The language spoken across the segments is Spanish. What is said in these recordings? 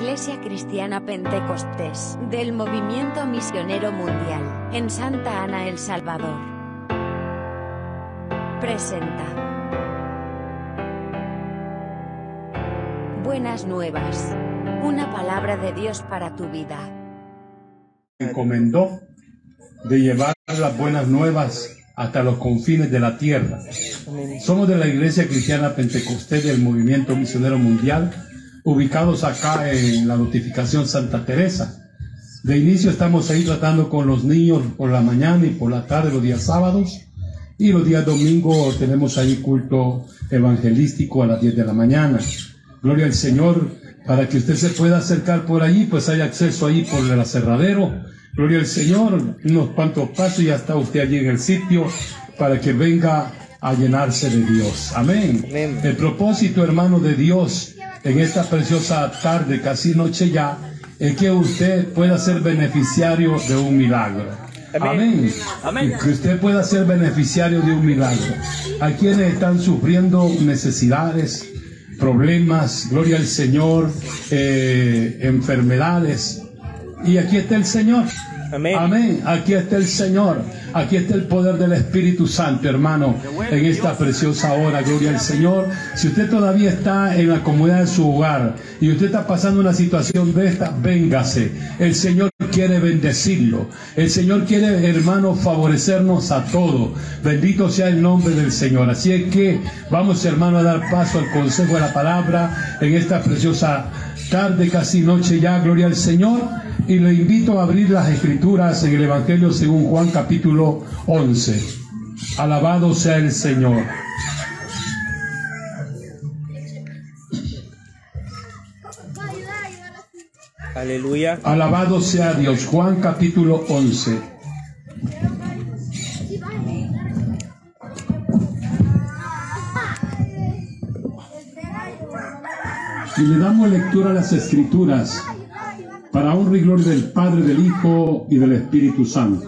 Iglesia Cristiana Pentecostés del Movimiento Misionero Mundial en Santa Ana, El Salvador. Presenta. Buenas nuevas. Una palabra de Dios para tu vida. encomendó de llevar las buenas nuevas hasta los confines de la tierra. Somos de la Iglesia Cristiana Pentecostés del Movimiento Misionero Mundial, ubicados acá en la notificación Santa Teresa. De inicio estamos ahí tratando con los niños por la mañana y por la tarde los días sábados. Y los días domingos tenemos ahí culto evangelístico a las 10 de la mañana. Gloria al Señor. Para que usted se pueda acercar por allí, pues hay acceso ahí por el aserradero. Gloria al Señor. Unos cuantos pasos y ya está usted allí en el sitio para que venga a llenarse de Dios. Amén. Amén. El propósito, hermano, de Dios en esta preciosa tarde, casi noche ya, es que usted pueda ser beneficiario de un milagro. Amén. Amén. Que usted pueda ser beneficiario de un milagro. Hay quienes están sufriendo necesidades, problemas, gloria al Señor, eh, enfermedades. Y aquí está el Señor. Amén. Amén. Aquí está el Señor. Aquí está el poder del Espíritu Santo, hermano, en esta preciosa hora. Gloria al Señor. Si usted todavía está en la comodidad de su hogar y usted está pasando una situación de esta, véngase. El Señor quiere bendecirlo. El Señor quiere, hermano, favorecernos a todos. Bendito sea el nombre del Señor. Así es que vamos, hermano, a dar paso al consejo de la palabra en esta preciosa tarde, casi noche ya. Gloria al Señor. Y le invito a abrir las escrituras en el Evangelio según Juan capítulo 11. Alabado sea el Señor. Aleluya. Alabado sea Dios. Juan capítulo 11. Y le damos lectura a las escrituras para honra y gloria del Padre, del Hijo y del Espíritu Santo.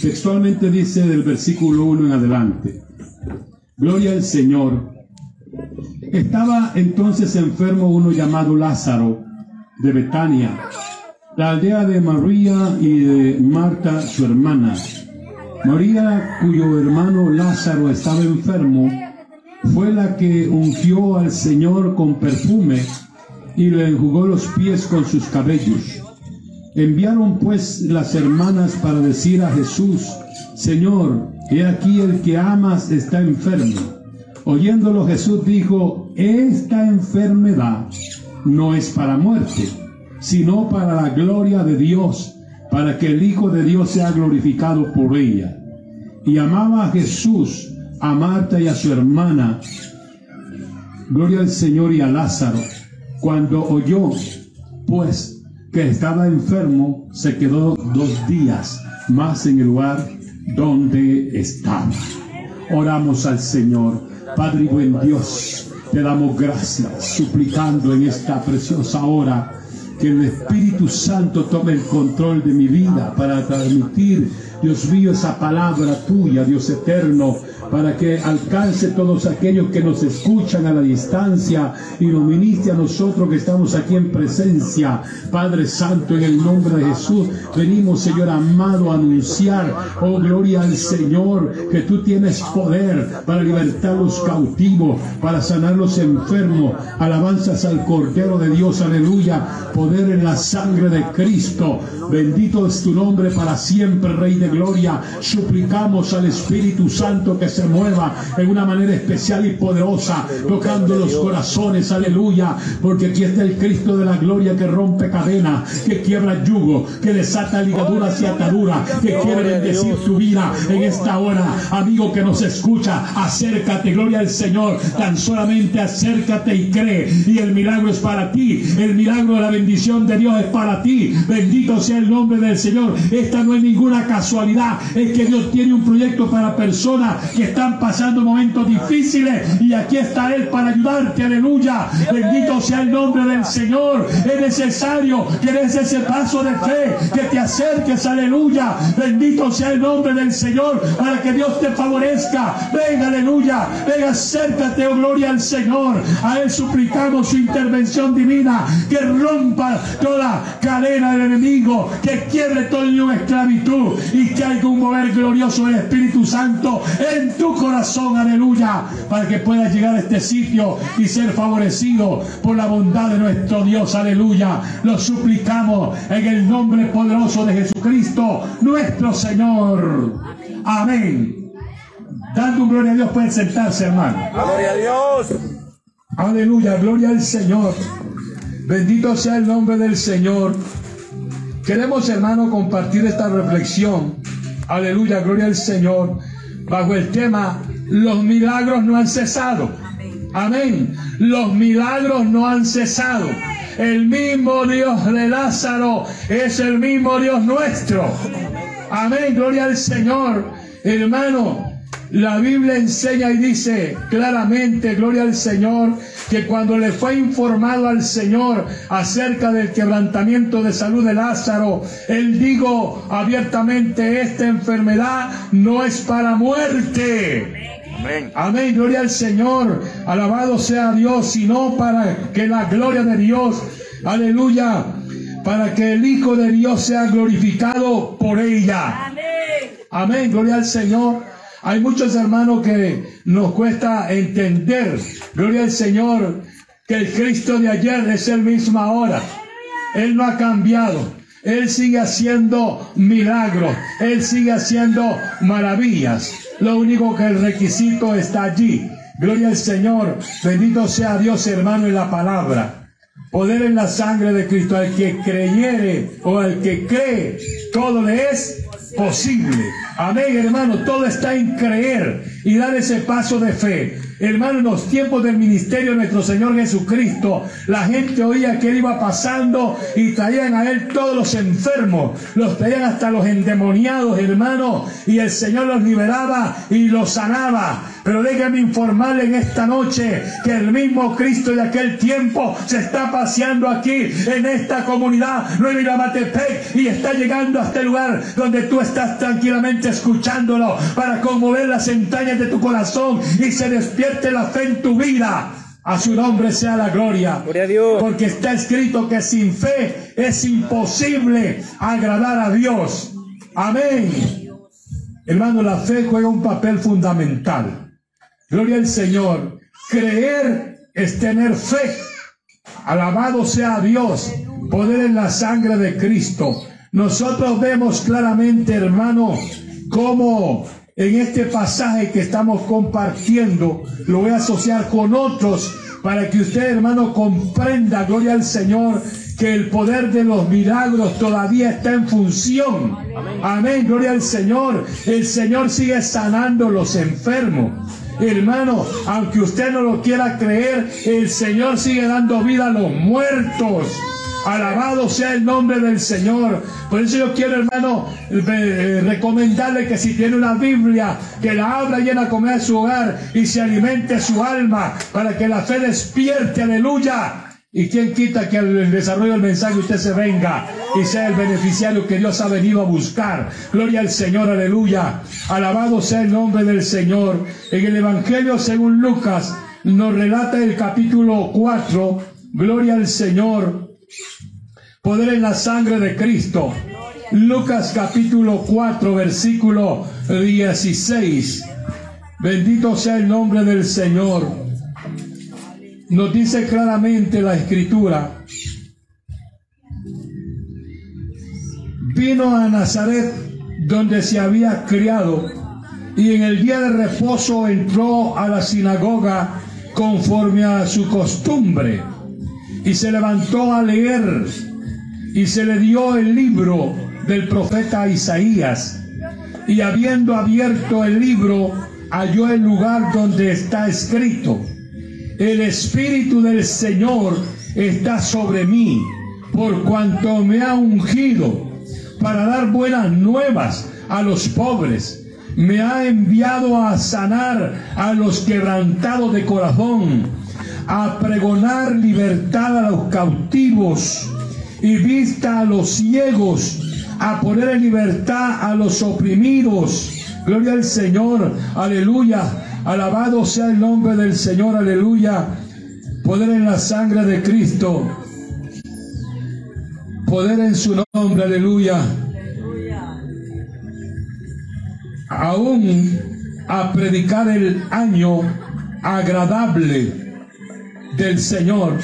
Textualmente dice del versículo 1 en adelante. Gloria al Señor. Estaba entonces enfermo uno llamado Lázaro de Betania, la aldea de María y de Marta su hermana. María, cuyo hermano Lázaro estaba enfermo, fue la que ungió al Señor con perfume y le enjugó los pies con sus cabellos. Enviaron pues las hermanas para decir a Jesús, Señor, he aquí el que amas está enfermo. Oyéndolo Jesús dijo, esta enfermedad no es para muerte, sino para la gloria de Dios, para que el Hijo de Dios sea glorificado por ella. Y amaba a Jesús, a Marta y a su hermana, gloria al Señor y a Lázaro. Cuando oyó, pues, que estaba enfermo, se quedó dos días más en el lugar donde estaba. Oramos al Señor. Padre y buen Dios, te damos gracias, suplicando en esta preciosa hora que el Espíritu Santo tome el control de mi vida para transmitir, Dios mío, esa palabra tuya, Dios eterno, para que alcance todos aquellos que nos escuchan a la distancia y nos ministre a nosotros que estamos aquí en presencia. Padre Santo, en el nombre de Jesús, venimos, Señor amado, a anunciar, oh gloria al Señor, que tú tienes poder para libertar los cautivos, para sanar los enfermos. Alabanzas al Cordero de Dios, aleluya. Poder en la sangre de Cristo. Bendito es tu nombre para siempre, Rey de Gloria. Suplicamos al Espíritu Santo que se mueva en una manera especial y poderosa, tocando los corazones, aleluya, porque aquí está el Cristo de la gloria que rompe cadenas, que quiebra yugo, que desata ligaduras y ataduras, que quiere bendecir tu vida en esta hora. Amigo que nos escucha, acércate, gloria al Señor, tan solamente acércate y cree, y el milagro es para ti, el milagro de la bendición de Dios es para ti, bendito sea el nombre del Señor. Esta no es ninguna casualidad, es que Dios tiene un proyecto para personas que están pasando momentos difíciles y aquí está Él para ayudarte, aleluya. Bendito sea el nombre del Señor. Es necesario que des ese paso de fe, que te acerques, aleluya. Bendito sea el nombre del Señor para que Dios te favorezca. Venga, aleluya. Venga, acércate, oh gloria al Señor. A Él suplicamos su intervención divina, que rompa toda cadena del enemigo, que quiebre todo el esclavitud y que un mover glorioso del Espíritu Santo en tu corazón, aleluya, para que puedas llegar a este sitio y ser favorecido por la bondad de nuestro Dios, aleluya. Lo suplicamos en el nombre poderoso de Jesucristo, nuestro Señor. Amén. Dando un gloria a Dios, pueden sentarse, hermano. Gloria a Dios. Aleluya, gloria al Señor. Bendito sea el nombre del Señor. Queremos, hermano, compartir esta reflexión. Aleluya, gloria al Señor. Bajo el tema, los milagros no han cesado. Amén. Los milagros no han cesado. El mismo Dios de Lázaro es el mismo Dios nuestro. Amén, gloria al Señor. Hermano, la Biblia enseña y dice claramente, gloria al Señor, que cuando le fue informado al Señor acerca del quebrantamiento de salud de Lázaro, él dijo abiertamente, esta enfermedad no es para muerte. Amén. Amén, gloria al Señor, alabado sea Dios, sino para que la gloria de Dios, aleluya, para que el Hijo de Dios sea glorificado por ella. Amén, Amén gloria al Señor. Hay muchos hermanos que nos cuesta entender, gloria al Señor, que el Cristo de ayer es el mismo ahora. Él no ha cambiado. Él sigue haciendo milagros. Él sigue haciendo maravillas. Lo único que el requisito está allí. Gloria al Señor. Bendito sea Dios, hermano, en la palabra. Poder en la sangre de Cristo. Al que creyere o al que cree, todo le es posible. Amén, hermano. Todo está en creer y dar ese paso de fe. Hermano, en los tiempos del ministerio de nuestro Señor Jesucristo, la gente oía que él iba pasando y traían a él todos los enfermos, los traían hasta los endemoniados, hermano, y el Señor los liberaba y los sanaba. Pero déjame informarle en esta noche que el mismo Cristo de aquel tiempo se está paseando aquí en esta comunidad Nueva Matepec y está llegando a este lugar donde tú estás tranquilamente escuchándolo para conmover las entrañas de tu corazón y se despierta la fe en tu vida. A su nombre sea la gloria. Gloria a Dios. Porque está escrito que sin fe es imposible agradar a Dios. Amén. Hermano, la fe juega un papel fundamental. Gloria al Señor. Creer es tener fe. Alabado sea Dios. Poder en la sangre de Cristo. Nosotros vemos claramente, hermano, cómo en este pasaje que estamos compartiendo, lo voy a asociar con otros para que usted, hermano, comprenda, gloria al Señor, que el poder de los milagros todavía está en función. Amén, gloria al Señor. El Señor sigue sanando los enfermos. Hermano, aunque usted no lo quiera creer, el Señor sigue dando vida a los muertos. Alabado sea el nombre del Señor. Por eso yo quiero, hermano, eh, recomendarle que si tiene una Biblia, que la abra y a comer a su hogar y se alimente su alma para que la fe despierte, aleluya. ¿Y quién quita que al desarrollo del mensaje usted se venga y sea el beneficiario que Dios ha venido a buscar? Gloria al Señor, aleluya. Alabado sea el nombre del Señor. En el Evangelio según Lucas nos relata el capítulo 4, gloria al Señor, Poder en la sangre de Cristo. Lucas capítulo 4, versículo 16. Bendito sea el nombre del Señor. Nos dice claramente la escritura. Vino a Nazaret donde se había criado y en el día de reposo entró a la sinagoga conforme a su costumbre y se levantó a leer y se le dio el libro del profeta Isaías y habiendo abierto el libro halló el lugar donde está escrito el Espíritu del Señor está sobre mí por cuanto me ha ungido para dar buenas nuevas a los pobres me ha enviado a sanar a los quebrantados de corazón, a pregonar libertad a los cautivos y vista a los ciegos, a poner en libertad a los oprimidos. Gloria al Señor, aleluya. Alabado sea el nombre del Señor, aleluya. Poder en la sangre de Cristo. Poder en su nombre, aleluya. Aún a predicar el año agradable del Señor.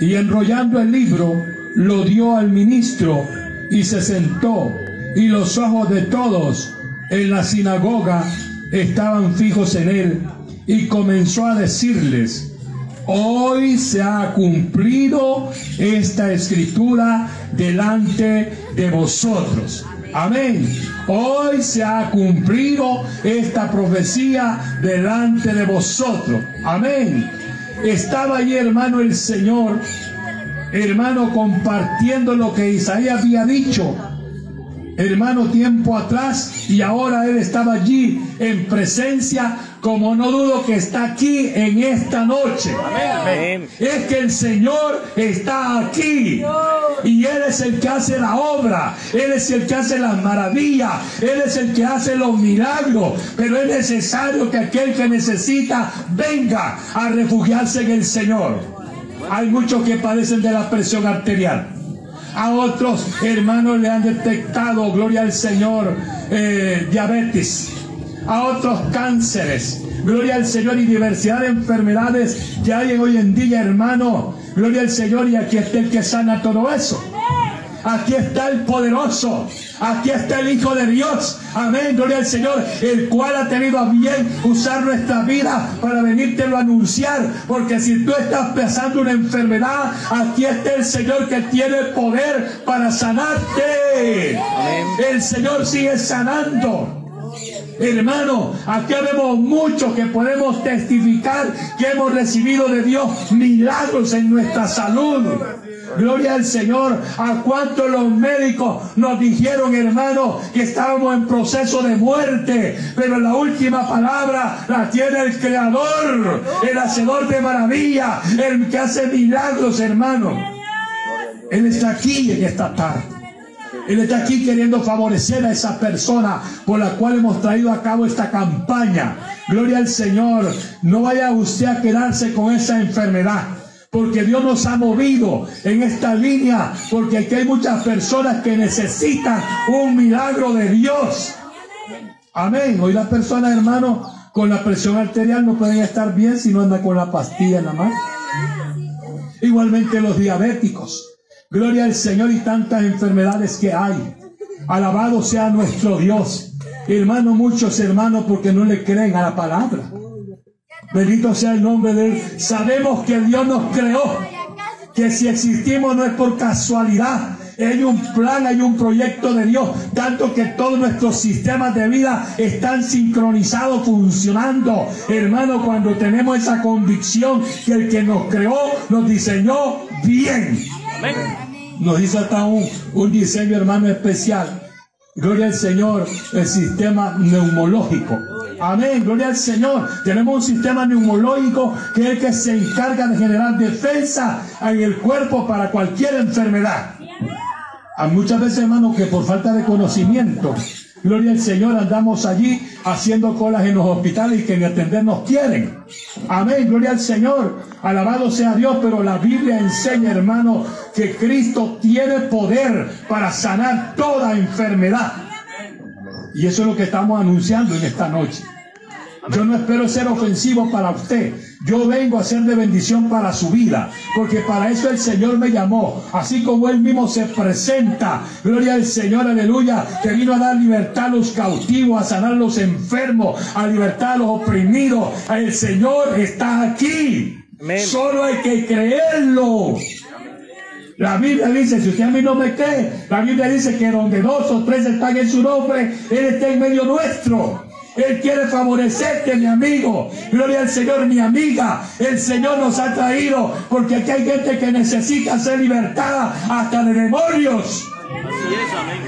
Y enrollando el libro, lo dio al ministro y se sentó. Y los ojos de todos en la sinagoga estaban fijos en él. Y comenzó a decirles, Hoy se ha cumplido esta escritura delante de vosotros. Amén. Hoy se ha cumplido esta profecía delante de vosotros. Amén. Estaba allí, hermano, el Señor, hermano, compartiendo lo que Isaías había dicho hermano, tiempo atrás y ahora Él estaba allí en presencia, como no dudo que está aquí en esta noche. Amén. Es que el Señor está aquí y Él es el que hace la obra, Él es el que hace las maravillas, Él es el que hace los milagros, pero es necesario que aquel que necesita venga a refugiarse en el Señor. Hay muchos que padecen de la presión arterial. A otros hermanos le han detectado, gloria al Señor, eh, diabetes. A otros cánceres. Gloria al Señor y diversidad de enfermedades que hay hoy en día, hermano. Gloria al Señor y aquí está el que sana todo eso. Aquí está el poderoso. Aquí está el Hijo de Dios. Amén. Gloria al Señor. El cual ha tenido a bien usar nuestra vida para venírtelo a anunciar. Porque si tú estás pasando una enfermedad, aquí está el Señor que tiene poder para sanarte. El Señor sigue sanando. Hermano, aquí vemos muchos que podemos testificar que hemos recibido de Dios milagros en nuestra salud. Gloria al Señor. A cuántos los médicos nos dijeron, hermano, que estábamos en proceso de muerte. Pero la última palabra la tiene el Creador, el Hacedor de maravilla, el que hace milagros, hermano. Él está aquí en esta tarde. Él está aquí queriendo favorecer a esa persona por la cual hemos traído a cabo esta campaña. Gloria al Señor. No vaya usted a quedarse con esa enfermedad porque Dios nos ha movido en esta línea, porque aquí hay muchas personas que necesitan un milagro de Dios. Amén. Hoy las personas, hermano, con la presión arterial no pueden estar bien si no andan con la pastilla en la mano. Igualmente los diabéticos. Gloria al Señor y tantas enfermedades que hay. Alabado sea nuestro Dios. Hermano, muchos hermanos porque no le creen a la palabra. Bendito sea el nombre de Él. Sabemos que Dios nos creó. Que si existimos no es por casualidad. Hay un plan, hay un proyecto de Dios. Tanto que todos nuestros sistemas de vida están sincronizados, funcionando. Hermano, cuando tenemos esa convicción que el que nos creó nos diseñó bien. Nos hizo hasta un, un diseño, hermano, especial. Gloria al Señor, el sistema neumológico. Amén, gloria al Señor. Tenemos un sistema neumológico que es el que se encarga de generar defensa en el cuerpo para cualquier enfermedad. Hay muchas veces, hermanos, que por falta de conocimiento, gloria al Señor, andamos allí haciendo colas en los hospitales y que ni atendernos quieren. Amén, gloria al Señor. Alabado sea Dios, pero la Biblia enseña, hermano, que Cristo tiene poder para sanar toda enfermedad. Y eso es lo que estamos anunciando en esta noche. Yo no espero ser ofensivo para usted. Yo vengo a ser de bendición para su vida. Porque para eso el Señor me llamó. Así como Él mismo se presenta. Gloria al Señor, aleluya. Que vino a dar libertad a los cautivos, a sanar a los enfermos, a libertad a los oprimidos. El Señor está aquí. Solo hay que creerlo. La Biblia dice, si usted a mí no me cree, la Biblia dice que donde dos o tres están en su nombre, Él está en medio nuestro. Él quiere favorecerte, mi amigo. Gloria al Señor, mi amiga. El Señor nos ha traído porque aquí hay gente que necesita ser libertada hasta de demonios.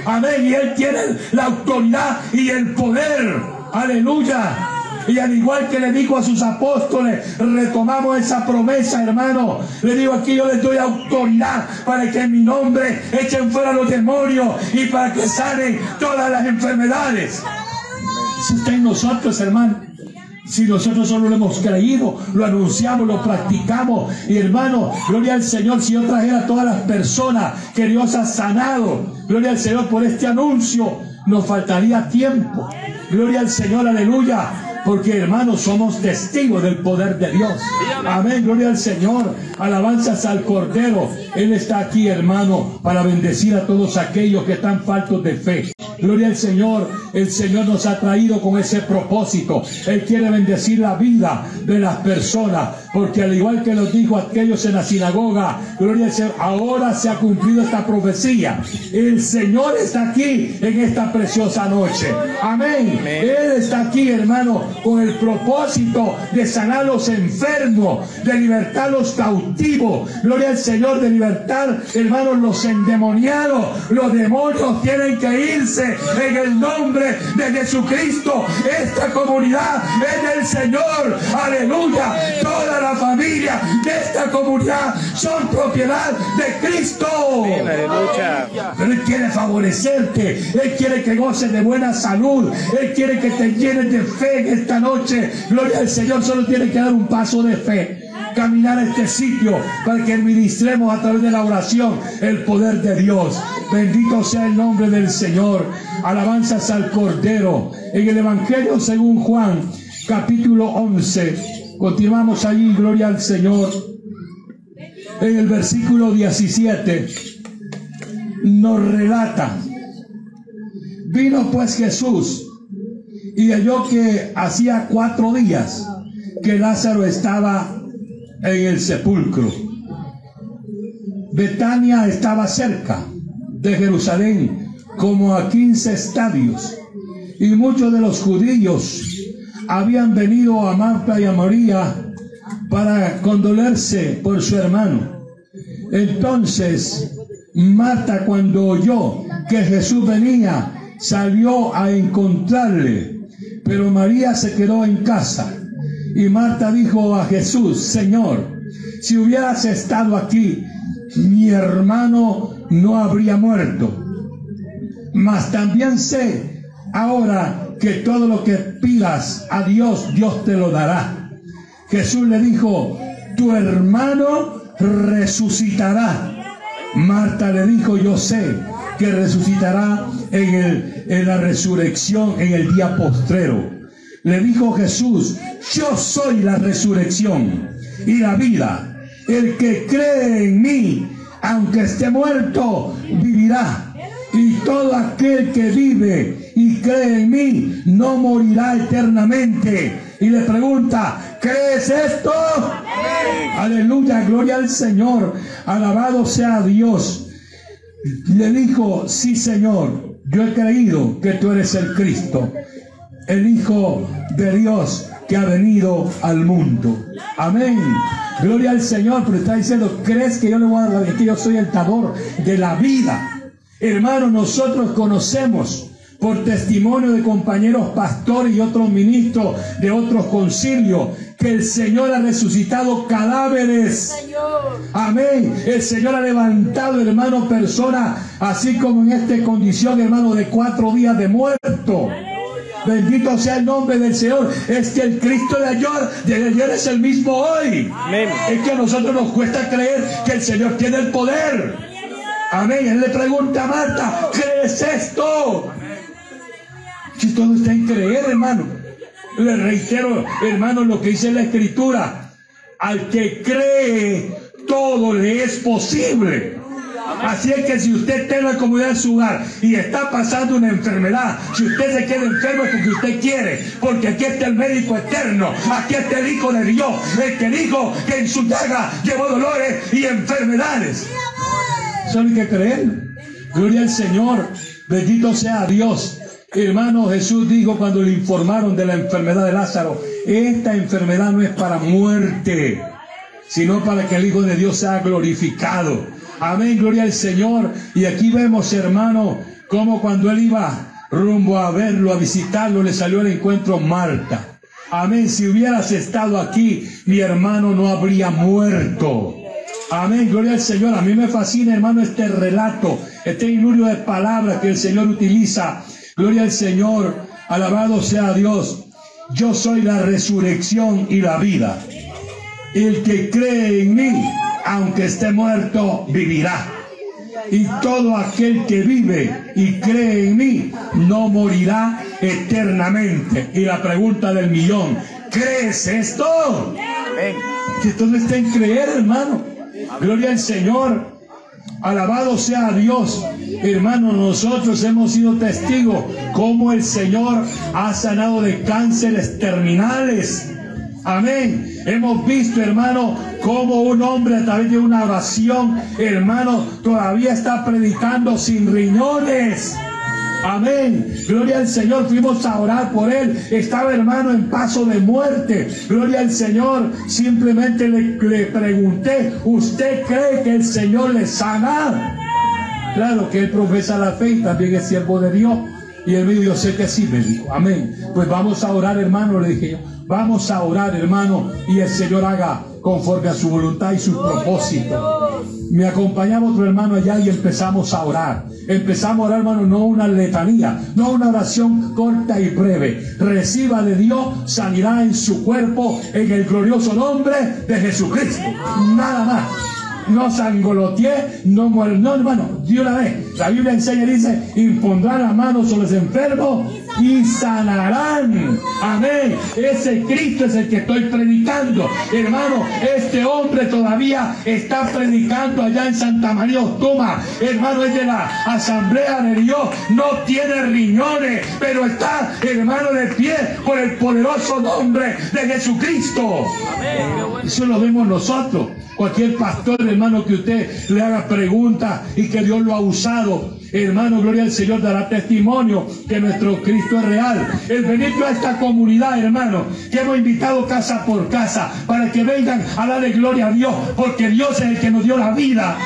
Amén. Y Él tiene la autoridad y el poder. Aleluya. Y al igual que le dijo a sus apóstoles, retomamos esa promesa, hermano. Le digo aquí, yo les doy autoridad para que en mi nombre echen fuera los demonios y para que sanen todas las enfermedades. Si está en nosotros, hermano. Si nosotros solo lo hemos creído, lo anunciamos, lo practicamos. Y hermano, gloria al Señor, si yo trajera a todas las personas que Dios ha sanado, gloria al Señor por este anuncio, nos faltaría tiempo. Gloria al Señor, aleluya. Porque hermanos, somos testigos del poder de Dios. Amén, gloria al Señor. Alabanzas al Cordero. Él está aquí, hermano, para bendecir a todos aquellos que están faltos de fe. Gloria al Señor. El Señor nos ha traído con ese propósito. Él quiere bendecir la vida de las personas. Porque al igual que nos dijo aquellos en la sinagoga, gloria al Señor, ahora se ha cumplido esta profecía. El Señor está aquí en esta preciosa noche. Amén. Él está aquí, hermano, con el propósito de sanar a los enfermos, de libertar a los cautivos. Gloria al Señor, de libertar, hermanos, los endemoniados. Los demonios tienen que irse en el nombre de Jesucristo. Esta comunidad es del Señor. Aleluya. Toda la familia de esta comunidad son propiedad de Cristo. Él quiere favorecerte. Él quiere que goces de buena salud. Él quiere que te llenes de fe en esta noche. Gloria al Señor. Solo tiene que dar un paso de fe. Caminar a este sitio para que ministremos a través de la oración el poder de Dios. Bendito sea el nombre del Señor. Alabanzas al Cordero. En el Evangelio según Juan, capítulo 11. Continuamos allí. Gloria al Señor. En el versículo 17 nos relata. Vino pues Jesús y halló que hacía cuatro días que Lázaro estaba en el sepulcro. Betania estaba cerca de Jerusalén, como a 15 estadios, y muchos de los judíos habían venido a Marta y a María para condolerse por su hermano. Entonces, Marta cuando oyó que Jesús venía, salió a encontrarle, pero María se quedó en casa. Y Marta dijo a Jesús, Señor, si hubieras estado aquí, mi hermano no habría muerto. Mas también sé ahora que todo lo que pidas a Dios, Dios te lo dará. Jesús le dijo, tu hermano resucitará. Marta le dijo, yo sé que resucitará en, el, en la resurrección en el día postrero. Le dijo Jesús, yo soy la resurrección y la vida. El que cree en mí, aunque esté muerto, vivirá. Y todo aquel que vive y cree en mí, no morirá eternamente. Y le pregunta, ¿crees esto? Aleluya, gloria al Señor. Alabado sea Dios. Le dijo, sí Señor, yo he creído que tú eres el Cristo, el Hijo de Dios que ha venido al mundo. Amén. Gloria al Señor, pero está diciendo, ¿crees que yo le voy a dar la que yo soy el dador de la vida? Hermano, nosotros conocemos por testimonio de compañeros pastores y otros ministros de otros concilios, que el Señor ha resucitado cadáveres. Amén. El Señor ha levantado, hermano, personas, así como en esta condición, hermano, de cuatro días de muerto. Bendito sea el nombre del Señor. Es que el Cristo de ayer, de ayer es el mismo hoy. Amén. Es que a nosotros nos cuesta creer que el Señor tiene el poder. Amén. Él le pregunta a Marta, ¿qué es esto? Si todo está en creer, hermano. Le reitero, hermano, lo que dice la Escritura. Al que cree, todo le es posible. Así es que si usted está en la comunidad de su hogar y está pasando una enfermedad, si usted se queda enfermo es porque usted quiere, porque aquí está el médico eterno, aquí está el Hijo de Dios, el que dijo que en su llaga llevó dolores y enfermedades. Solo hay que creer. Gloria al Señor, bendito sea Dios. Hermano Jesús dijo cuando le informaron de la enfermedad de Lázaro, esta enfermedad no es para muerte, sino para que el Hijo de Dios sea glorificado. Amén, gloria al Señor. Y aquí vemos, hermano, como cuando él iba rumbo a verlo, a visitarlo, le salió al encuentro Marta. Amén, si hubieras estado aquí, mi hermano no habría muerto. Amén, gloria al Señor. A mí me fascina, hermano, este relato, este inurio de palabras que el Señor utiliza. Gloria al Señor, alabado sea Dios. Yo soy la resurrección y la vida. El que cree en mí, aunque esté muerto, vivirá. Y todo aquel que vive y cree en mí, no morirá eternamente. Y la pregunta del millón, ¿crees esto? Que todo está en creer, hermano. Gloria al Señor. Alabado sea Dios. Hermano, nosotros hemos sido testigos cómo el Señor ha sanado de cánceres terminales. Amén. Hemos visto, hermano, cómo un hombre a través de una oración, hermano, todavía está predicando sin riñones. Amén. Gloria al Señor. Fuimos a orar por él. Estaba hermano en paso de muerte. Gloria al Señor. Simplemente le, pregunté, ¿usted cree que el Señor le sana? Claro que él profesa la fe y también es siervo de Dios. Y él me dijo, sé que sí, me dijo, amén. Pues vamos a orar, hermano, le dije yo. Vamos a orar, hermano, y el Señor haga conforme a su voluntad y sus propósitos. Me acompañaba otro hermano allá y empezamos a orar. Empezamos a orar, hermano, no una letanía, no una oración corta y breve. Reciba de Dios sanidad en su cuerpo en el glorioso nombre de Jesucristo. Nada más no sangoloteé, no. No, hermano, de una vez. La Biblia enseña y dice, impondrán las manos sobre los enfermos y sanarán. Amén. Ese Cristo es el que estoy predicando. Hermano, este hombre todavía está predicando allá en Santa María Ostoma. Hermano, es de la Asamblea de Dios. No tiene riñones, pero está, hermano, de pie por el poderoso nombre de Jesucristo. Amén. Eso lo vemos nosotros. Cualquier pastor, hermano, que usted le haga preguntas y que Dios lo ha usado. Hermano, gloria al Señor, dará testimonio que nuestro Cristo es real. El venir a esta comunidad, hermano, que hemos invitado casa por casa para que vengan a darle gloria a Dios, porque Dios es el que nos dio la vida.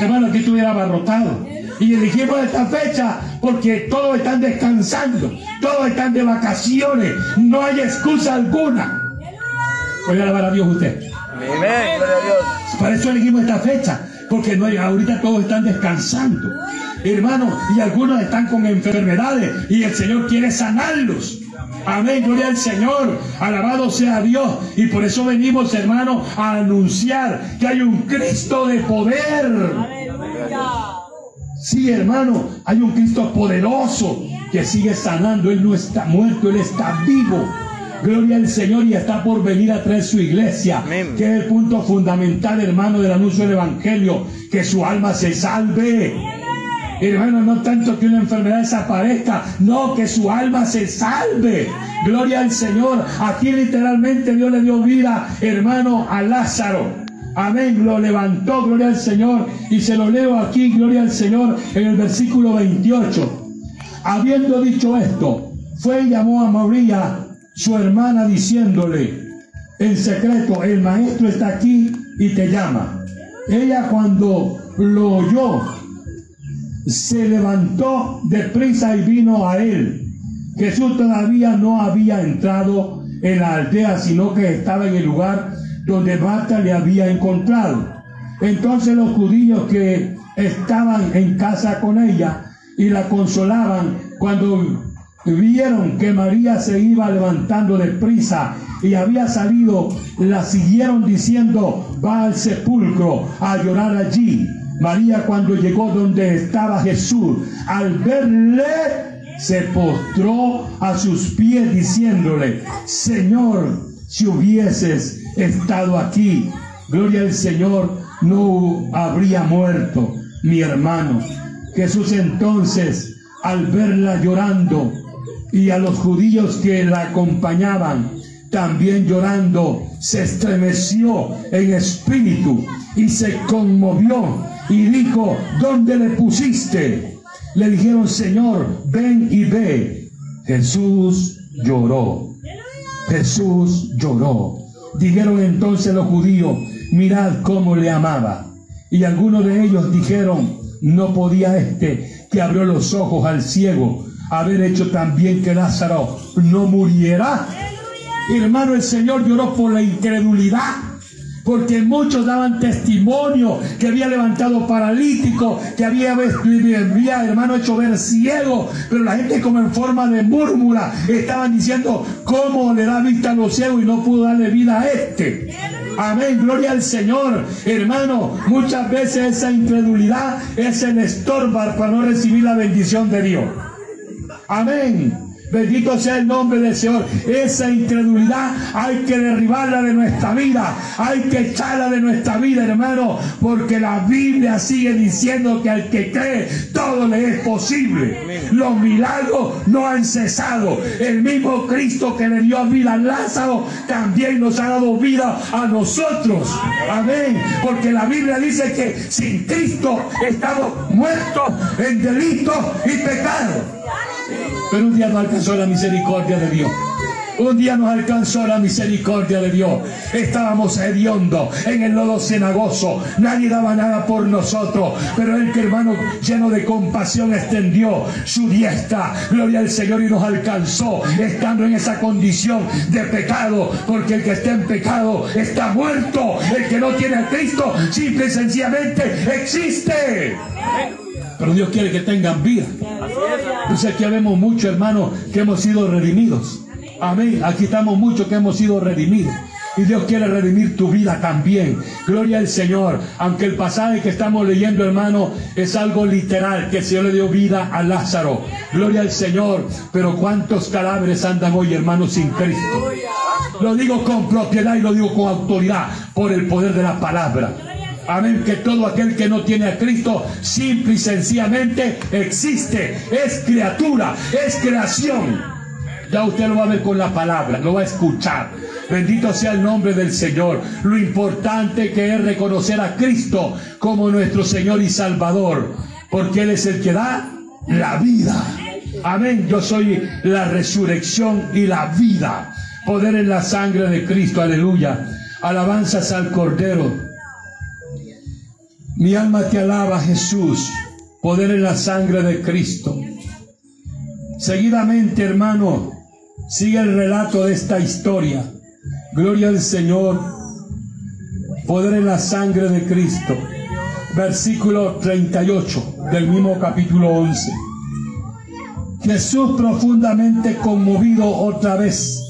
Hermano, aquí estuviera abarrotado. Y elegimos esta fecha porque todos están descansando, todos están de vacaciones, no hay excusa alguna. Voy a alabar a Dios usted. Amén. Para eso elegimos esta fecha, porque no hay, ahorita todos están descansando. Hermano, y algunos están con enfermedades y el Señor quiere sanarlos. Amén, gloria al Señor. Alabado sea Dios. Y por eso venimos, hermano, a anunciar que hay un Cristo de poder. Sí, hermano, hay un Cristo poderoso que sigue sanando. Él no está muerto, Él está vivo. Gloria al Señor y está por venir a traer su iglesia, que es el punto fundamental, hermano, del anuncio del Evangelio, que su alma se salve. Hermano, no tanto que una enfermedad desaparezca, no, que su alma se salve. Gloria al Señor. Aquí literalmente Dios le dio vida, hermano, a Lázaro. Amén, lo levantó, gloria al Señor. Y se lo leo aquí, gloria al Señor, en el versículo 28. Habiendo dicho esto, fue y llamó a María su hermana diciéndole en secreto, el maestro está aquí y te llama. Ella cuando lo oyó, se levantó deprisa y vino a él. Jesús todavía no había entrado en la aldea, sino que estaba en el lugar donde Marta le había encontrado. Entonces los judíos que estaban en casa con ella y la consolaban cuando vieron que María se iba levantando deprisa y había salido, la siguieron diciendo, va al sepulcro a llorar allí. María cuando llegó donde estaba Jesús, al verle, se postró a sus pies diciéndole, Señor, si hubieses estado aquí, gloria al Señor, no habría muerto mi hermano. Jesús entonces, al verla llorando, y a los judíos que la acompañaban, también llorando, se estremeció en espíritu y se conmovió y dijo, ¿dónde le pusiste? Le dijeron, Señor, ven y ve. Jesús lloró. Jesús lloró. Dijeron entonces los judíos, mirad cómo le amaba. Y algunos de ellos dijeron, no podía este que abrió los ojos al ciego haber hecho también que Lázaro no muriera. Hermano, el Señor lloró por la incredulidad porque muchos daban testimonio que había levantado paralítico, que había, había, hermano, hecho ver ciego, pero la gente como en forma de murmura estaban diciendo, ¿cómo le da vista a los ciegos y no pudo darle vida a este? Amén, gloria al Señor. Hermano, muchas veces esa incredulidad es el estorbar para no recibir la bendición de Dios. Amén. Bendito sea el nombre del Señor. Esa incredulidad hay que derribarla de nuestra vida. Hay que echarla de nuestra vida, hermano. Porque la Biblia sigue diciendo que al que cree todo le es posible. Los milagros no han cesado. El mismo Cristo que le dio vida a Lázaro también nos ha dado vida a nosotros. Amén. Porque la Biblia dice que sin Cristo estamos muertos en delitos y pecados. Pero un día nos alcanzó la misericordia de Dios. Un día nos alcanzó la misericordia de Dios. Estábamos hediondos en el lodo cenagoso. Nadie daba nada por nosotros. Pero el que hermano lleno de compasión extendió su diestra. Gloria al Señor y nos alcanzó estando en esa condición de pecado. Porque el que está en pecado está muerto. El que no tiene a Cristo simple y sencillamente existe. Pero Dios quiere que tengan vida. Entonces aquí vemos muchos hermanos que hemos sido redimidos. Amén. Aquí estamos muchos que hemos sido redimidos. Y Dios quiere redimir tu vida también. Gloria al Señor. Aunque el pasaje que estamos leyendo, hermano, es algo literal, que el Señor le dio vida a Lázaro. Gloria al Señor. Pero ¿cuántos cadáveres andan hoy, hermanos, sin Cristo? Lo digo con propiedad y lo digo con autoridad por el poder de la palabra. Amén, que todo aquel que no tiene a Cristo simple y sencillamente existe, es criatura, es creación. Ya usted lo va a ver con la palabra, lo va a escuchar. Bendito sea el nombre del Señor. Lo importante que es reconocer a Cristo como nuestro Señor y Salvador, porque Él es el que da la vida. Amén, yo soy la resurrección y la vida. Poder en la sangre de Cristo, aleluya. Alabanzas al Cordero. Mi alma te alaba, Jesús, poder en la sangre de Cristo. Seguidamente, hermano, sigue el relato de esta historia. Gloria al Señor, poder en la sangre de Cristo. Versículo 38 del mismo capítulo 11. Jesús profundamente conmovido otra vez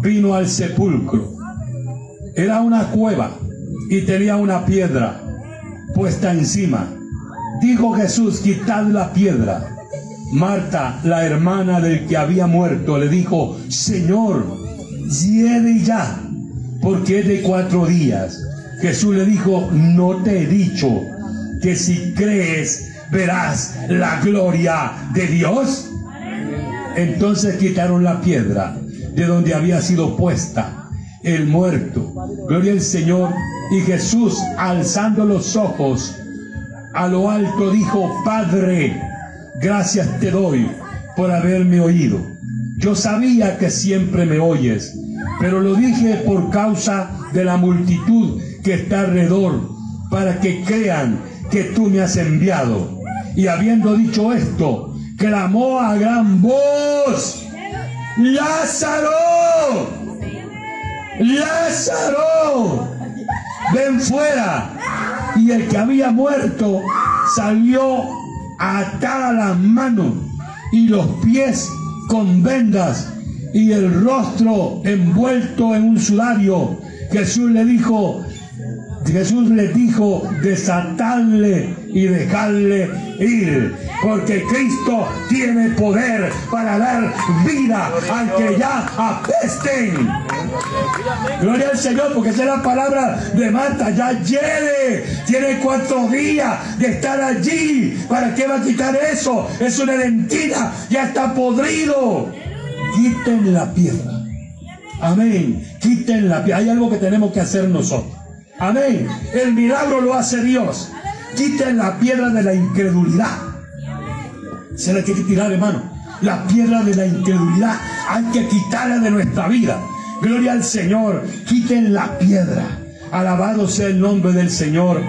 vino al sepulcro. Era una cueva y tenía una piedra puesta encima. Dijo Jesús, quitad la piedra. Marta, la hermana del que había muerto, le dijo, Señor, lleve ya, porque es de cuatro días. Jesús le dijo, no te he dicho que si crees verás la gloria de Dios. Entonces quitaron la piedra de donde había sido puesta el muerto. Gloria al Señor. Y Jesús, alzando los ojos a lo alto, dijo, Padre, gracias te doy por haberme oído. Yo sabía que siempre me oyes, pero lo dije por causa de la multitud que está alrededor, para que crean que tú me has enviado. Y habiendo dicho esto, clamó a gran voz, Lázaro, Lázaro, fuera. Y el que había muerto salió atada las manos y los pies con vendas y el rostro envuelto en un sudario. Jesús le dijo, Jesús le dijo desatarle y dejarle ir, porque Cristo tiene poder para dar vida al que ya apesten. Gloria al Señor, porque esa es la palabra de Marta, ya lleve, tiene cuatro días de estar allí. ¿Para qué va a quitar eso? Es una mentira, ya está podrido. Quiten la piedra. Amén. Quiten la piedra. Hay algo que tenemos que hacer nosotros. Amén. El milagro lo hace Dios. Quiten la piedra de la incredulidad. Se la que tirar, hermano. La piedra de la incredulidad hay que quitarla de nuestra vida. Gloria al Señor. Quiten la piedra. Alabado sea el nombre del Señor.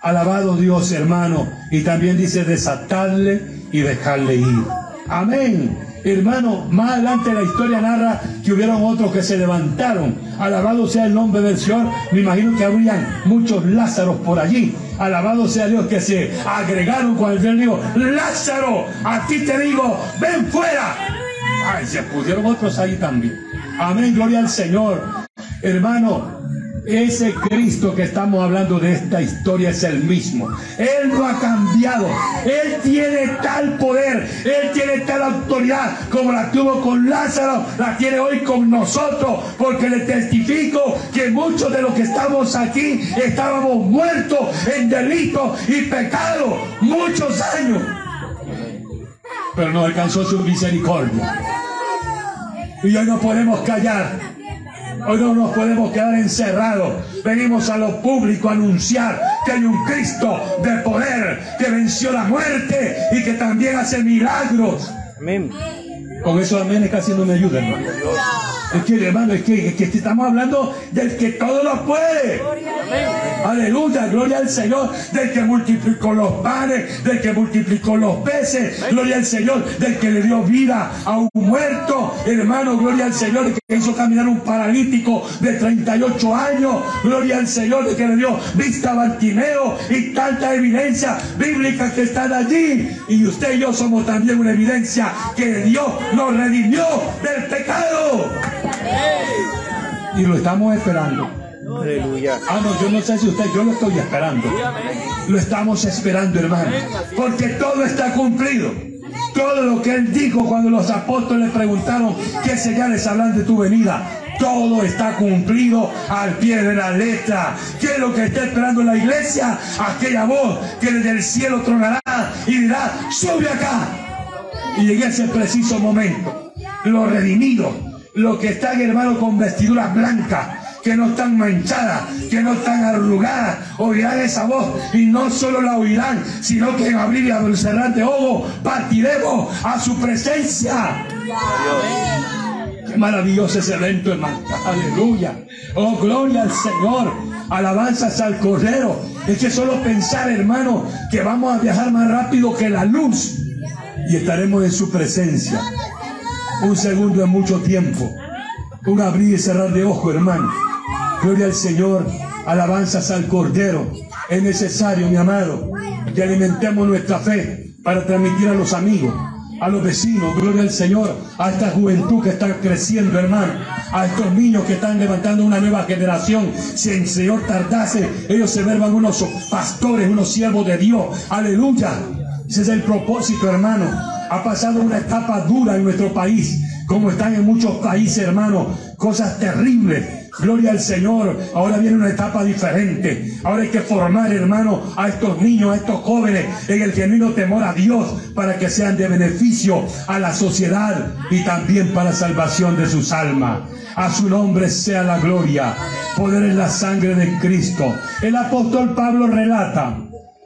Alabado Dios, hermano. Y también dice desatadle y dejarle ir. Amén. Hermano, más adelante la historia narra que hubieron otros que se levantaron. Alabado sea el nombre del Señor. Me imagino que habrían muchos Lázaros por allí. Alabado sea Dios que se agregaron cuando el dijo, Lázaro, a ti te digo, ven fuera. Ay, se pusieron otros ahí también. Amén, gloria al Señor. Hermano, ese Cristo que estamos hablando de esta historia es el mismo. Él no ha cambiado. Él tiene tal poder. Él tiene tal autoridad como la tuvo con Lázaro. La tiene hoy con nosotros. Porque le testifico que muchos de los que estamos aquí estábamos muertos en delito y pecado. Muchos años. Pero no alcanzó su misericordia. Y hoy no podemos callar. Hoy no nos podemos quedar encerrados. Venimos a lo público a anunciar que hay un Cristo de poder que venció la muerte y que también hace milagros. Amén. Con eso amén es casi no me ayuda, hermano. Es que, hermano, es que, es que estamos hablando del que todo lo puede. Aleluya, gloria al Señor, del que multiplicó los panes, del que multiplicó los peces, gloria al Señor, del que le dio vida a un muerto, hermano, gloria al Señor, que hizo caminar un paralítico de 38 años, gloria al Señor, de que le dio vista a Bartimeo y tanta evidencia bíblica que están allí. Y usted y yo somos también una evidencia que Dios nos redimió del pecado. Y lo estamos esperando. Aleluya. Ah, no, yo no sé si usted, yo lo estoy esperando. Lo estamos esperando, hermano. Porque todo está cumplido. Todo lo que él dijo cuando los apóstoles preguntaron qué señales hablan de tu venida. Todo está cumplido al pie de la letra. ¿Qué es lo que está esperando la iglesia? Aquella voz que desde el cielo tronará y dirá, sube acá. Y en ese preciso momento, los redimidos, los que están, hermano, con vestiduras blancas, que no están manchadas, que no están arrugadas, oirán esa voz y no solo la oirán, sino que en abrir y cerrar de ojos partiremos a su presencia. Qué maravilloso ese evento, hermano. Aleluya. Oh, gloria al Señor. Alabanzas al Cordero. Es que solo pensar, hermano, que vamos a viajar más rápido que la luz y estaremos en su presencia. Un segundo es mucho tiempo. Un abrir y cerrar de ojo, hermano. Gloria al Señor. Alabanzas al Cordero. Es necesario, mi amado, que alimentemos nuestra fe para transmitir a los amigos, a los vecinos, gloria al Señor, a esta juventud que está creciendo, hermano, a estos niños que están levantando una nueva generación. Si el Señor tardase, ellos se vuelvan unos pastores, unos siervos de Dios. Aleluya. Ese es el propósito, hermano. Ha pasado una etapa dura en nuestro país, como están en muchos países, hermano. Cosas terribles. Gloria al Señor. Ahora viene una etapa diferente. Ahora hay que formar, hermano, a estos niños, a estos jóvenes en el genuino temor a Dios para que sean de beneficio a la sociedad y también para la salvación de sus almas. A su nombre sea la gloria. Poder en la sangre de Cristo. El apóstol Pablo relata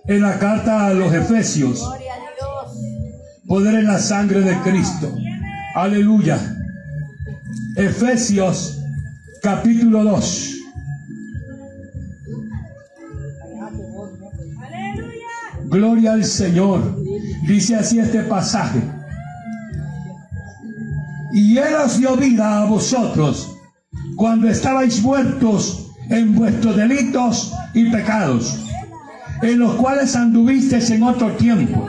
en la carta a los Efesios. Poder en la sangre de Cristo. Aleluya. Efesios capítulo 2. Gloria al Señor. Dice así este pasaje. Y Él os dio vida a vosotros cuando estabais muertos en vuestros delitos y pecados, en los cuales anduvisteis en otro tiempo,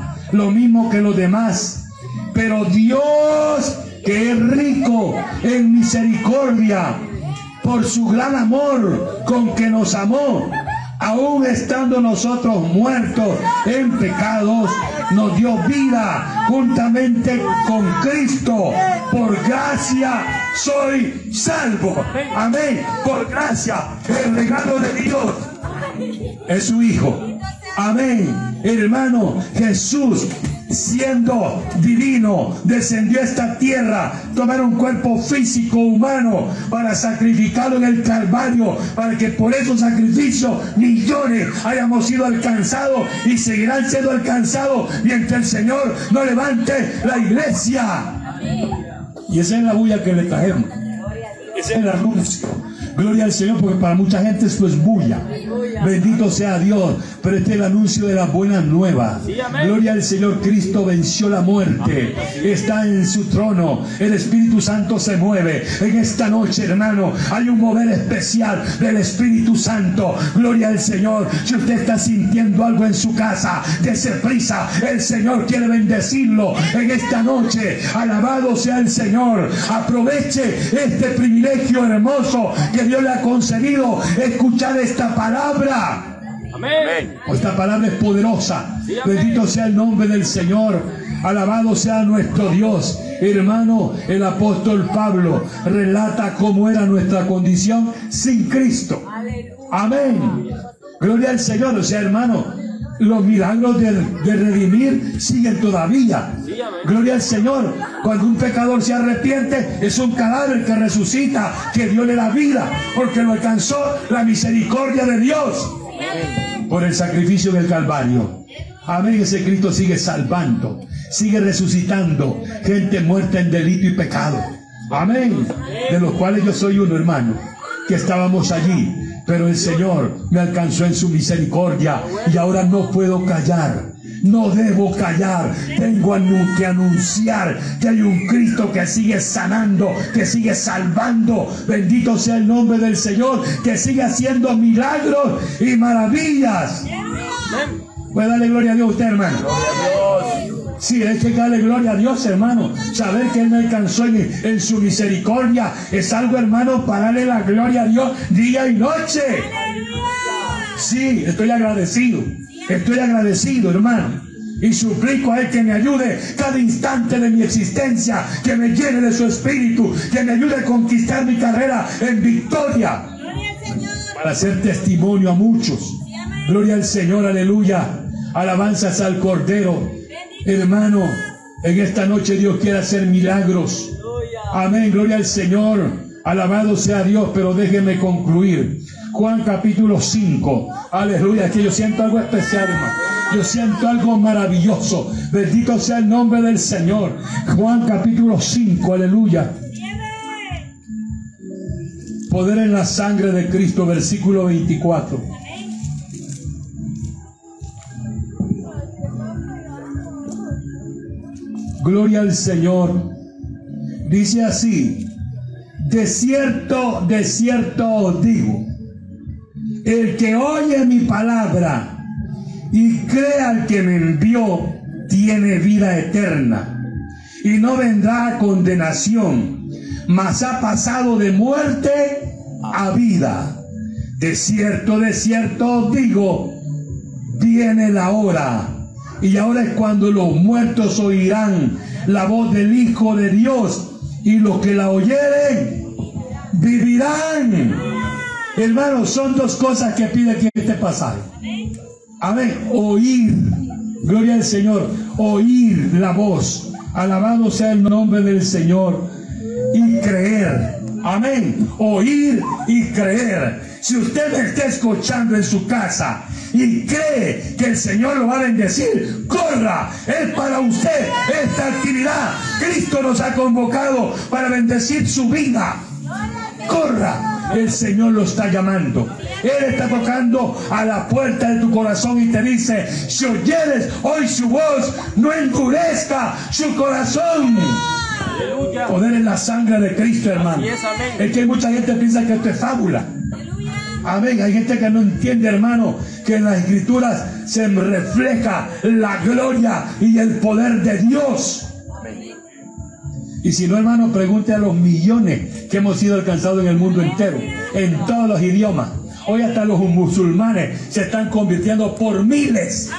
lo mismo que los demás. Pero Dios, que es rico en misericordia, por su gran amor con que nos amó, aún estando nosotros muertos en pecados, nos dio vida juntamente con Cristo. Por gracia soy salvo. Amén. Por gracia, el regalo de Dios es su Hijo. Amén. Hermano, Jesús siendo divino, descendió a esta tierra, tomar un cuerpo físico humano para sacrificarlo en el Calvario, para que por esos sacrificios millones hayamos sido alcanzados y seguirán siendo alcanzados mientras el Señor no levante la iglesia. Y esa es la bulla que le traemos. Ese es el anuncio. Gloria al Señor, porque para mucha gente esto es bulla. Bendito sea Dios. Pero este es el anuncio de la buena nueva. Gloria al Señor. Cristo venció la muerte. Está en su trono. El Espíritu Santo se mueve. En esta noche, hermano, hay un mover especial del Espíritu Santo. Gloria al Señor. Si usted está sintiendo algo en su casa, dése prisa. El Señor quiere bendecirlo en esta noche. Alabado sea el Señor. Aproveche este privilegio hermoso que Dios le ha concedido escuchar esta palabra. Amén. Esta palabra es poderosa. Bendito sea el nombre del Señor. Alabado sea nuestro Dios. Hermano, el apóstol Pablo relata cómo era nuestra condición sin Cristo. Amén. Gloria al Señor. O sea, hermano, los milagros de, redimir siguen todavía. Gloria al Señor. Cuando un pecador se arrepiente, es un cadáver que resucita, que Dios le da vida, porque lo alcanzó la misericordia de Dios por el sacrificio del Calvario. Amén. Ese Cristo sigue salvando, sigue resucitando gente muerta en delito y pecado. Amén. De los cuales yo soy uno, hermano, que estábamos allí pero el Señor me alcanzó en su misericordia y ahora no puedo callar. No debo callar. Tengo que anunciar que hay un Cristo que sigue sanando, que sigue salvando. Bendito sea el nombre del Señor, que sigue haciendo milagros y maravillas. Puede darle gloria a Dios usted, hermano. Sí, hay que darle gloria a Dios, hermano. Saber que Él me alcanzó en, su misericordia es algo, hermano, para darle la gloria a Dios día y noche. Sí, estoy agradecido. Estoy agradecido, hermano. Y suplico a Él que me ayude cada instante de mi existencia, que me llene de su espíritu, que me ayude a conquistar mi carrera en victoria. Para hacer testimonio a muchos. Gloria al Señor, aleluya. Alabanzas al Cordero. Hermano, en esta noche Dios quiere hacer milagros. Amén, gloria al Señor. Alabado sea Dios, pero déjeme concluir. Juan capítulo 5. Aleluya, que yo siento algo especial, hermano. Yo siento algo maravilloso. Bendito sea el nombre del Señor. Juan capítulo 5, aleluya. Poder en la sangre de Cristo, versículo 24. Gloria al Señor. Dice así, de cierto, de cierto os digo, el que oye mi palabra y crea al que me envió, tiene vida eterna y no vendrá a condenación, mas ha pasado de muerte a vida. De cierto, de cierto os digo, viene la hora y ahora es cuando los muertos oirán la voz del Hijo de Dios y los que la oyeren vivirán. Hermanos, son dos cosas que pide que este pasaje. Amén. Oír. Gloria al Señor. Oír la voz. Alabado sea el nombre del Señor. Y creer. Amén. Oír y creer. Si usted me está escuchando en su casa y cree que el Señor lo va a bendecir, corra. Es para usted esta actividad. Cristo nos ha convocado para bendecir su vida. Corra. El Señor lo está llamando. Él está tocando a la puerta de tu corazón y te dice, si oyeres hoy su voz, no endurezca su corazón. Poder en la sangre de Cristo, hermano. Es que hay mucha gente que piensa que esto es fábula. Amén. Hay gente que no entiende, hermano, que en las escrituras se refleja la gloria y el poder de Dios. Y si no, hermano, pregunte a los millones que hemos sido alcanzados en el mundo entero, en todos los idiomas. Hoy hasta los musulmanes se están convirtiendo por miles.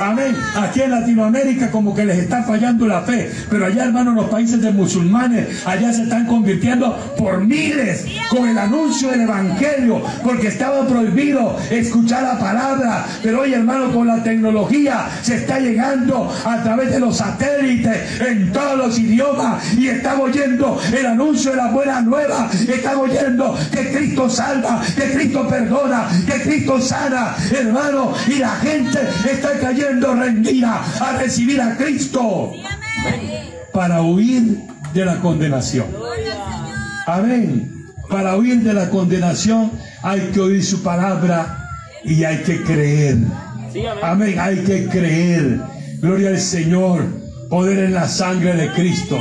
Amén. Aquí en Latinoamérica como que les está fallando la fe. Pero allá, hermano, los países de musulmanes, allá se están convirtiendo por miles con el anuncio del Evangelio. Porque estaba prohibido escuchar la palabra. Pero hoy, hermano, con la tecnología se está llegando a través de los satélites en todos los idiomas. Y estamos oyendo el anuncio de la buena nueva. Estamos oyendo que Cristo salva, que Cristo perdona, que Cristo sana, hermano. Y la gente está cayendo rendida a recibir a Cristo para huir de la condenación. Amén. Para huir de la condenación hay que oír su palabra y hay que creer. Amén. Hay que creer. Gloria al Señor. Poder en la sangre de Cristo.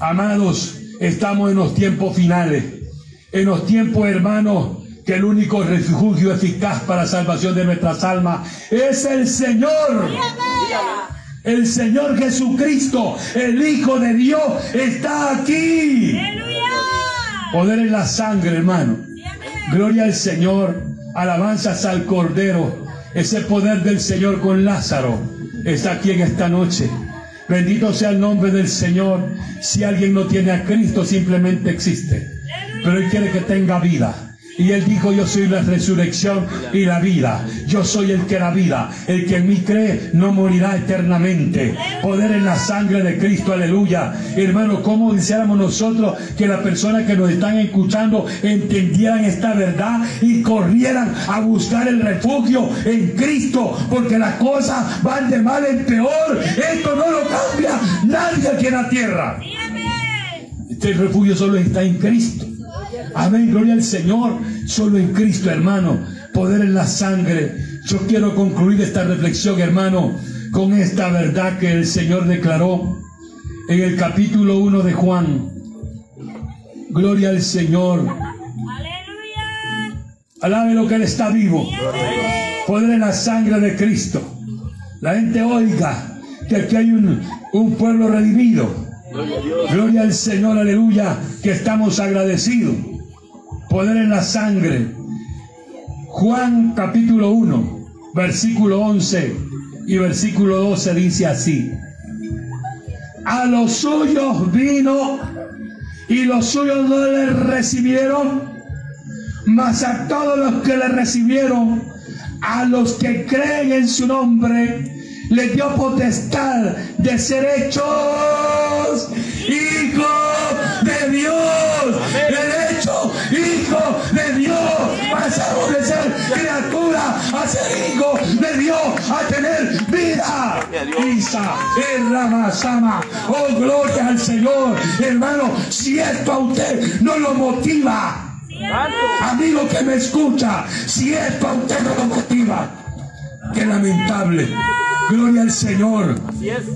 Amados, estamos en los tiempos finales. En los tiempos, hermanos, que el único refugio eficaz para la salvación de nuestras almas es el Señor. El Señor Jesucristo, el Hijo de Dios, está aquí. Poder en la sangre, hermano. Gloria al Señor. Alabanzas al Cordero. Ese poder del Señor con Lázaro está aquí en esta noche. Bendito sea el nombre del Señor. Si alguien no tiene a Cristo, simplemente existe. Pero Él quiere que tenga vida. Y él dijo, yo soy la resurrección y la vida. Yo soy el que da vida. El que en mí cree no morirá eternamente. Poder en la sangre de Cristo, aleluya. Hermano, ¿cómo deseáramos nosotros que las personas que nos están escuchando entendieran esta verdad y corrieran a buscar el refugio en Cristo? Porque las cosas van de mal en peor. Esto no lo cambia nadie aquí en la tierra. Este refugio solo está en Cristo. Amén, gloria al Señor. Solo en Cristo, hermano. Poder en la sangre. Yo quiero concluir esta reflexión, hermano, con esta verdad que el Señor declaró en el capítulo 1 de Juan. Gloria al Señor. Alabe lo que Él está vivo. Poder en la sangre de Cristo. La gente oiga que aquí hay un, un pueblo redimido. Gloria al Señor, aleluya, que estamos agradecidos poder en la sangre. Juan capítulo 1, versículo 11 y versículo 12 dice así. A los suyos vino y los suyos no le recibieron, mas a todos los que le recibieron, a los que creen en su nombre, le dio potestad de ser hechos hijos de Dios. Hijo de Dios. Pasamos de ser criatura a ser hijo de Dios, a tener vida. Isa, el Ramasama. Oh, gloria al Señor. Hermano, si esto a usted no lo motiva. Amigo que me escucha, si esto a usted no lo motiva, qué lamentable. Gloria al Señor.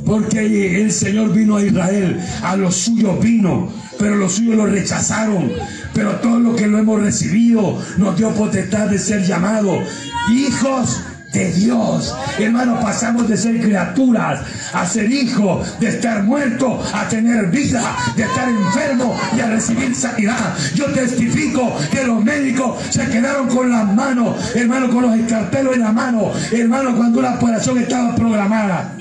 Porque el Señor vino a Israel, a los suyos vino, pero los suyos lo rechazaron. Pero todo lo que lo hemos recibido nos dio potestad de ser llamados hijos de Dios. Hermano, pasamos de ser criaturas a ser hijos, de estar muerto a tener vida, de estar enfermo y a recibir sanidad. Yo testifico que los médicos se quedaron con las manos, hermano, con los escarpelos en la mano, hermano, cuando la operación estaba programada.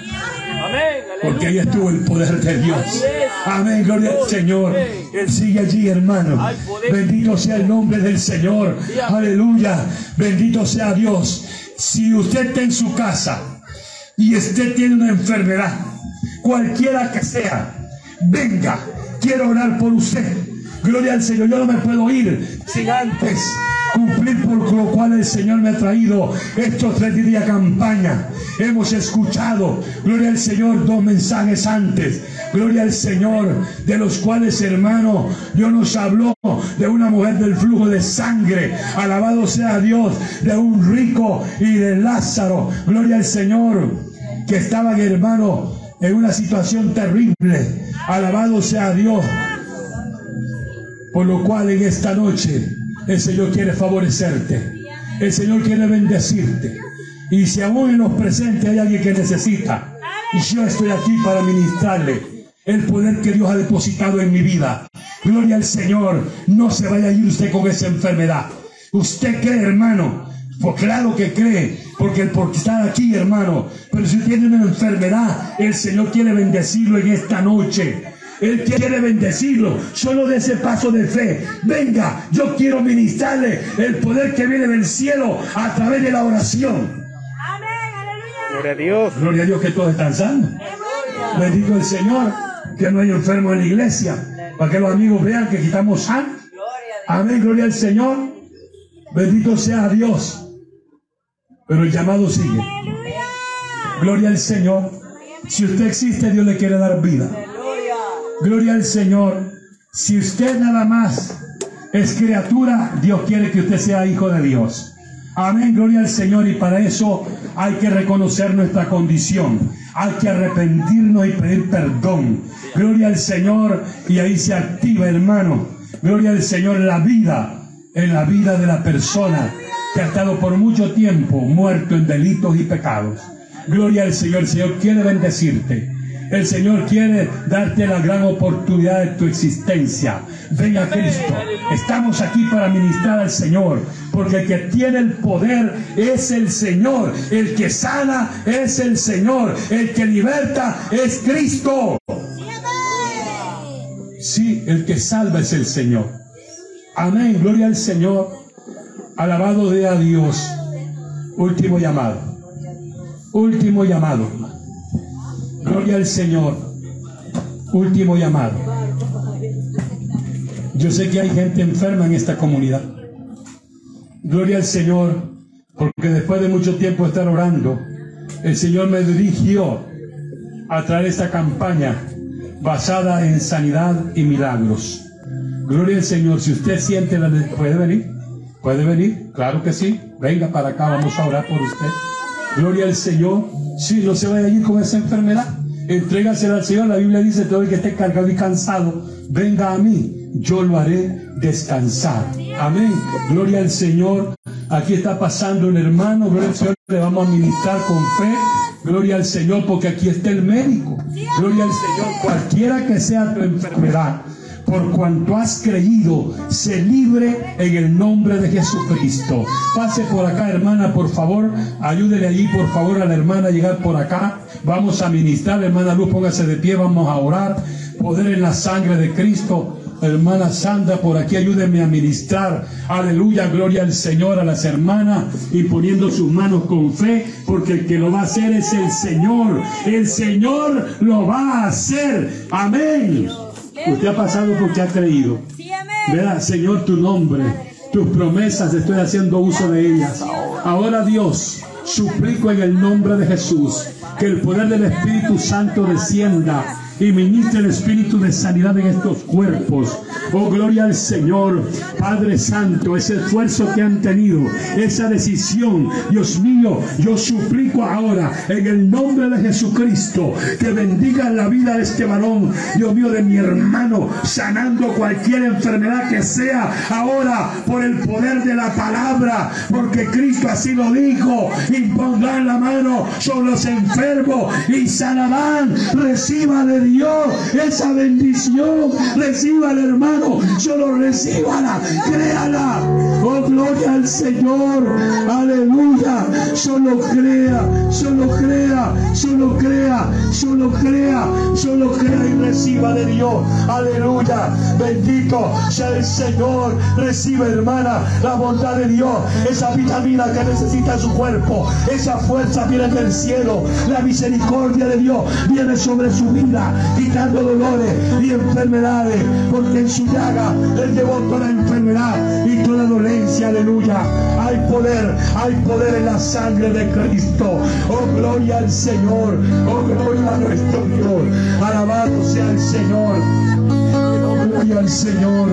Porque ahí estuvo el poder de Dios. Amén, gloria al Señor. Él sigue allí, hermano. Bendito sea el nombre del Señor. Aleluya. Bendito sea Dios. Si usted está en su casa y usted tiene una enfermedad, cualquiera que sea, venga, quiero orar por usted. Gloria al Señor. Yo no me puedo ir sin antes cumplir por lo cual el Señor me ha traído estos tres días de campaña. Hemos escuchado, gloria al Señor, dos mensajes antes. Gloria al Señor, de los cuales, hermano, Dios nos habló de una mujer del flujo de sangre. Alabado sea Dios, de un rico y de Lázaro. Gloria al Señor, que estaban, hermano, en una situación terrible. Alabado sea Dios. Por lo cual en esta noche el Señor quiere favorecerte. El Señor quiere bendecirte. Y si aún en los presentes hay alguien que necesita, yo estoy aquí para ministrarle el poder que Dios ha depositado en mi vida. Gloria al Señor. No se vaya a ir usted con esa enfermedad. Usted cree, hermano, Pues claro que cree, porque porque está aquí, hermano. Pero si tiene una enfermedad, el Señor quiere bendecirlo en esta noche. Él quiere bendecirlo. Solo de ese paso de fe. Venga, yo quiero ministrarle el poder que viene del cielo a través de la oración. Gloria a Dios. Gloria a Dios que todos están sanos. Bendito el Señor, que no hay enfermo en la iglesia. Para que los amigos vean que quitamos sanos. Amén, gloria al Señor. Bendito sea Dios. Pero el llamado sigue. Gloria al Señor. Si usted existe, Dios le quiere dar vida. Gloria al Señor. Si usted nada más es criatura, Dios quiere que usted sea hijo de Dios. Amén, gloria al Señor. Y para eso hay que reconocer nuestra condición. Hay que arrepentirnos y pedir perdón. Gloria al Señor. Y ahí se activa, hermano. Gloria al Señor en la vida, en la vida de la persona que ha estado por mucho tiempo muerto en delitos y pecados. Gloria al Señor. El Señor quiere bendecirte. El Señor quiere darte la gran oportunidad de tu existencia. Ven a Cristo. Estamos aquí para ministrar al Señor. Porque el que tiene el poder es el Señor. El que sana es el Señor. El que liberta es Cristo. Sí, el que salva es el Señor. Amén. Gloria al Señor. Alabado de a Dios. Último llamado. Último llamado. Gloria al Señor. Último llamado. Yo sé que hay gente enferma en esta comunidad. Gloria al Señor, porque después de mucho tiempo estar orando, el Señor me dirigió a traer esta campaña basada en sanidad y milagros. Gloria al Señor. Si usted siente la... ¿Puede venir? ¿Puede venir? Claro que sí. Venga para acá, vamos a orar por usted. Gloria al Señor. Si no se vaya a ir con esa enfermedad, entrégasela al Señor. La Biblia dice, todo el que esté cargado y cansado, venga a mí, yo lo haré descansar. Amén. Gloria al Señor. Aquí está pasando un hermano, gloria al Señor, le vamos a ministrar con fe. Gloria al Señor, porque aquí está el médico. Gloria al Señor, cualquiera que sea tu enfermedad por cuanto has creído, se libre en el nombre de Jesucristo. Pase por acá, hermana, por favor. Ayúdele allí, por favor, a la hermana a llegar por acá. Vamos a ministrar, hermana Luz, póngase de pie, vamos a orar. Poder en la sangre de Cristo. Hermana Sandra, por aquí ayúdenme a ministrar. Aleluya, gloria al Señor, a las hermanas, y poniendo sus manos con fe, porque el que lo va a hacer es el Señor. El Señor lo va a hacer. Amén. Usted ha pasado porque ha creído. Vea, Señor, tu nombre, tus promesas, estoy haciendo uso de ellas. Ahora Dios, suplico en el nombre de Jesús que el poder del Espíritu Santo descienda y ministre el espíritu de sanidad en estos cuerpos. Oh, gloria al Señor, Padre Santo, ese esfuerzo que han tenido, esa decisión, Dios mío, yo suplico ahora en el nombre de Jesucristo que bendiga la vida de este varón, Dios mío, de mi hermano, sanando cualquier enfermedad que sea ahora por el poder de la palabra, porque Cristo así lo dijo, impondrán la mano sobre los enfermos y sanarán, reciba de Dios esa bendición, reciba el hermano, solo recíbala, créala. Oh, gloria al Señor, aleluya. Solo crea, solo crea, solo crea, solo crea, solo crea y reciba de Dios, aleluya. Bendito sea el Señor, recibe hermana la bondad de Dios, esa vitamina que necesita su cuerpo, esa fuerza viene del cielo, la misericordia de Dios viene sobre su vida, quitando dolores y enfermedades, porque en su llaga él llevó toda enfermedad y toda dolencia, aleluya. Hay poder, hay poder en la sangre de Cristo. Oh, gloria al Señor, oh, gloria a nuestro Dios. Alabado sea el Señor. Oh, gloria al Señor.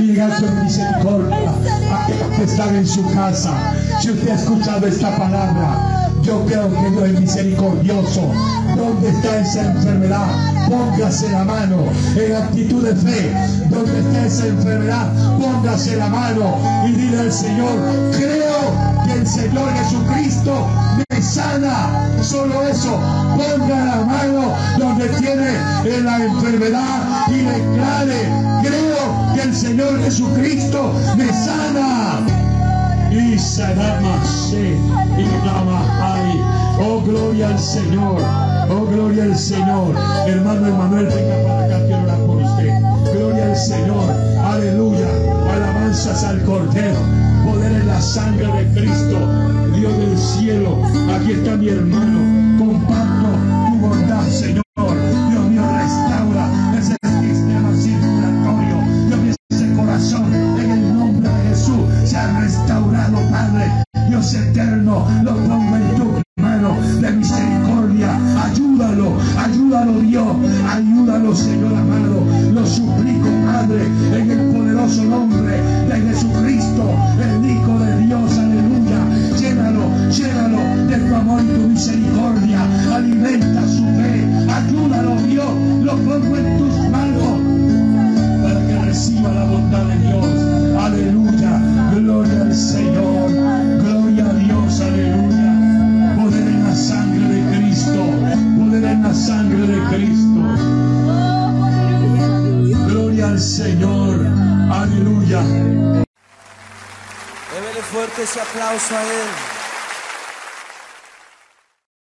Y llega tu misericordia a aquellos que están en su casa. Si usted ha escuchado esta palabra, yo creo que Dios es misericordioso. ¿Dónde está esa enfermedad? Póngase la mano en actitud de fe. ¿Dónde está esa enfermedad? Póngase la mano y dile al Señor, creo que el Señor Jesucristo me sana. Solo eso, ponga la mano donde tiene la enfermedad y declare, creo que el Señor Jesucristo me sana. Y será más, y nada más. Oh, gloria al Señor. Oh, gloria al Señor. Hermano Emanuel, venga para acá, quiero orar por usted. Gloria al Señor. Aleluya. Alabanzas al Cordero. Poder en la sangre de Cristo. Dios del cielo. Aquí está mi hermano. Comparto tu bondad, Señor.